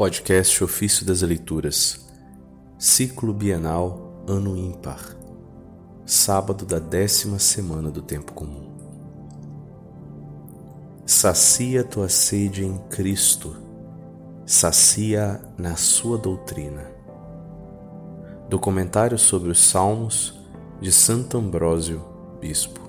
Podcast Ofício das Leituras, Ciclo Bienal Ano Ímpar, sábado da décima semana do Tempo Comum. Sacia tua sede em Cristo, sacia na sua doutrina. Documentário sobre os Salmos de Santo Ambrósio, Bispo.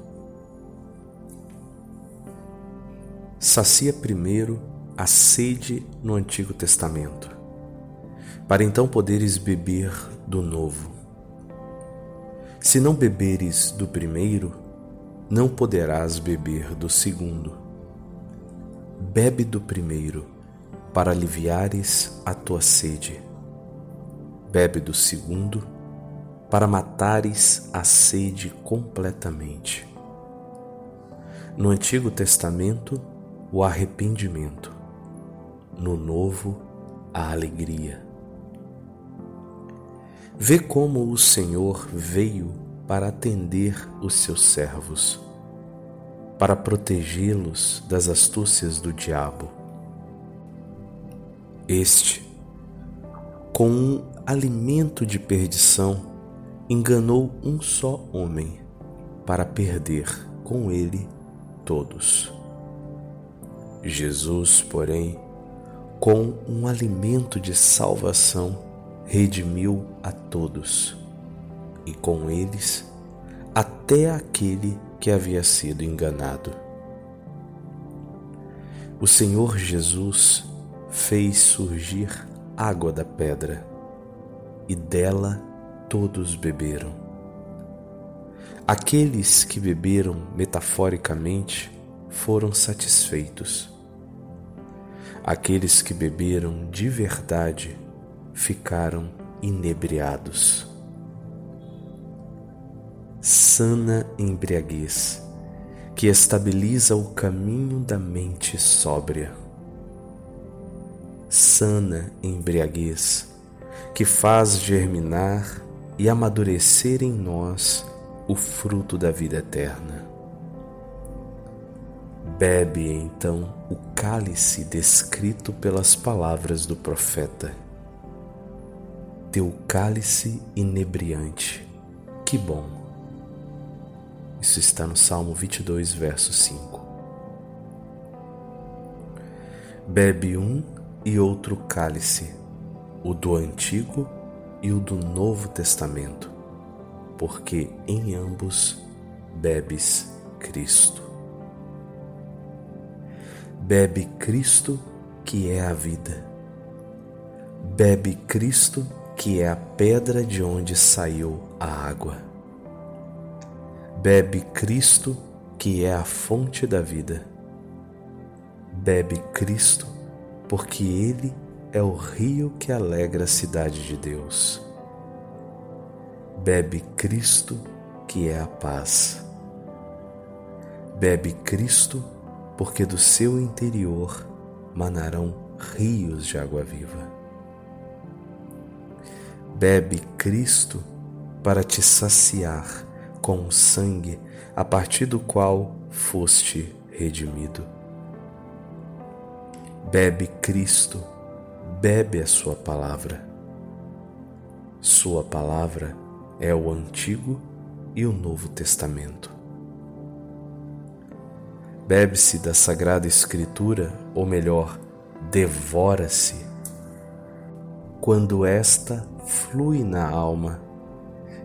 Sacia primeiro a sede no Antigo Testamento, para então poderes beber do Novo. Se não beberes do primeiro, não poderás beber do segundo. Bebe do primeiro, para aliviares a tua sede. Bebe do segundo, para matares a sede completamente. No Antigo Testamento, o arrependimento no novo a alegria. Vê como o Senhor veio para atender os seus servos, para protegê-los das astúcias do diabo. Este, com um alimento de perdição, enganou um só homem para perder com ele todos. Jesus, porém, com um alimento de salvação, redimiu a todos, e com eles até aquele que havia sido enganado. O Senhor Jesus fez surgir água da pedra, e dela todos beberam. Aqueles que beberam metaforicamente foram satisfeitos Aqueles que beberam de verdade ficaram inebriados. Sana embriaguez, que estabiliza o caminho da mente sóbria. Sana embriaguez, que faz germinar e amadurecer em nós o fruto da vida eterna. Bebe então o cálice descrito pelas palavras do profeta. Teu cálice inebriante, que bom. Isso está no Salmo 22, verso 5. Bebe um e outro cálice, o do Antigo e o do Novo Testamento, porque em ambos bebes Cristo. Bebe Cristo, que é a vida. Bebe Cristo, que é a pedra de onde saiu a água. Bebe Cristo, que é a fonte da vida. Bebe Cristo, porque Ele é o rio que alegra a cidade de Deus. Bebe Cristo, que é a paz. Bebe Cristo, porque do seu interior manarão rios de água viva. Bebe Cristo para te saciar com o sangue a partir do qual foste redimido. Bebe Cristo, bebe a Sua palavra. Sua palavra é o Antigo e o Novo Testamento. Bebe-se da Sagrada Escritura, ou melhor, devora-se, quando esta flui na alma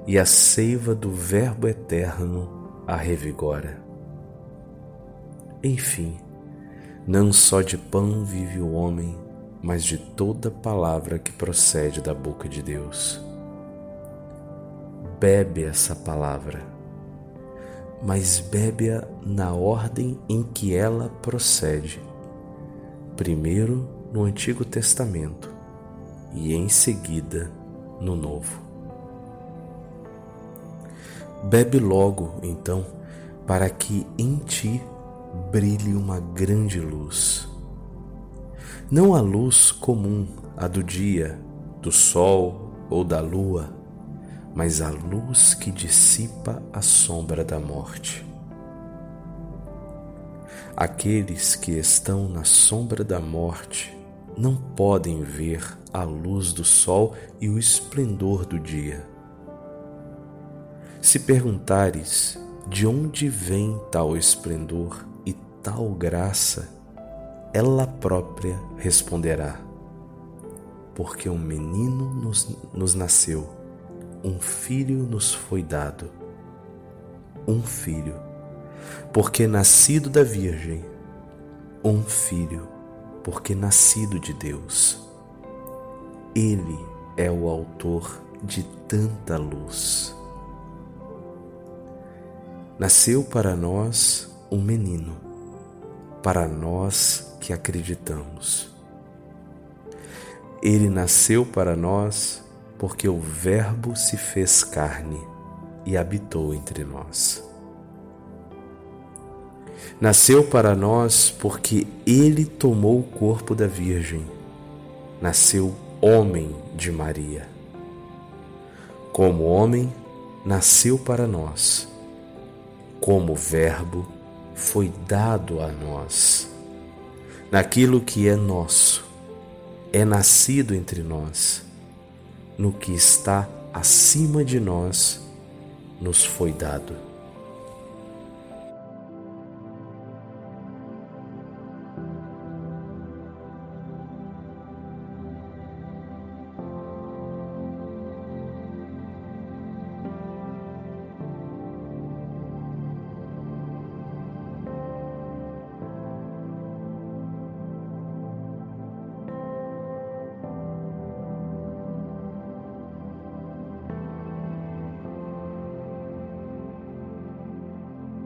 e a seiva do Verbo eterno a revigora. Enfim, não só de pão vive o homem, mas de toda palavra que procede da boca de Deus. Bebe essa palavra mas bebe-a na ordem em que ela procede. Primeiro no Antigo Testamento e em seguida no Novo. Bebe logo, então, para que em ti brilhe uma grande luz. Não a luz comum, a do dia, do sol ou da lua, mas a luz que dissipa a sombra da morte. Aqueles que estão na sombra da morte não podem ver a luz do sol e o esplendor do dia. Se perguntares de onde vem tal esplendor e tal graça, ela própria responderá: Porque um menino nos, nos nasceu, um filho nos foi dado. Um filho, porque nascido da Virgem, um filho, porque nascido de Deus. Ele é o autor de tanta luz. Nasceu para nós um menino, para nós que acreditamos. Ele nasceu para nós porque o Verbo se fez carne e habitou entre nós. Nasceu para nós porque ele tomou o corpo da Virgem, nasceu homem de Maria. Como homem, nasceu para nós. Como Verbo, foi dado a nós. Naquilo que é nosso, é nascido entre nós. No que está acima de nós, nos foi dado.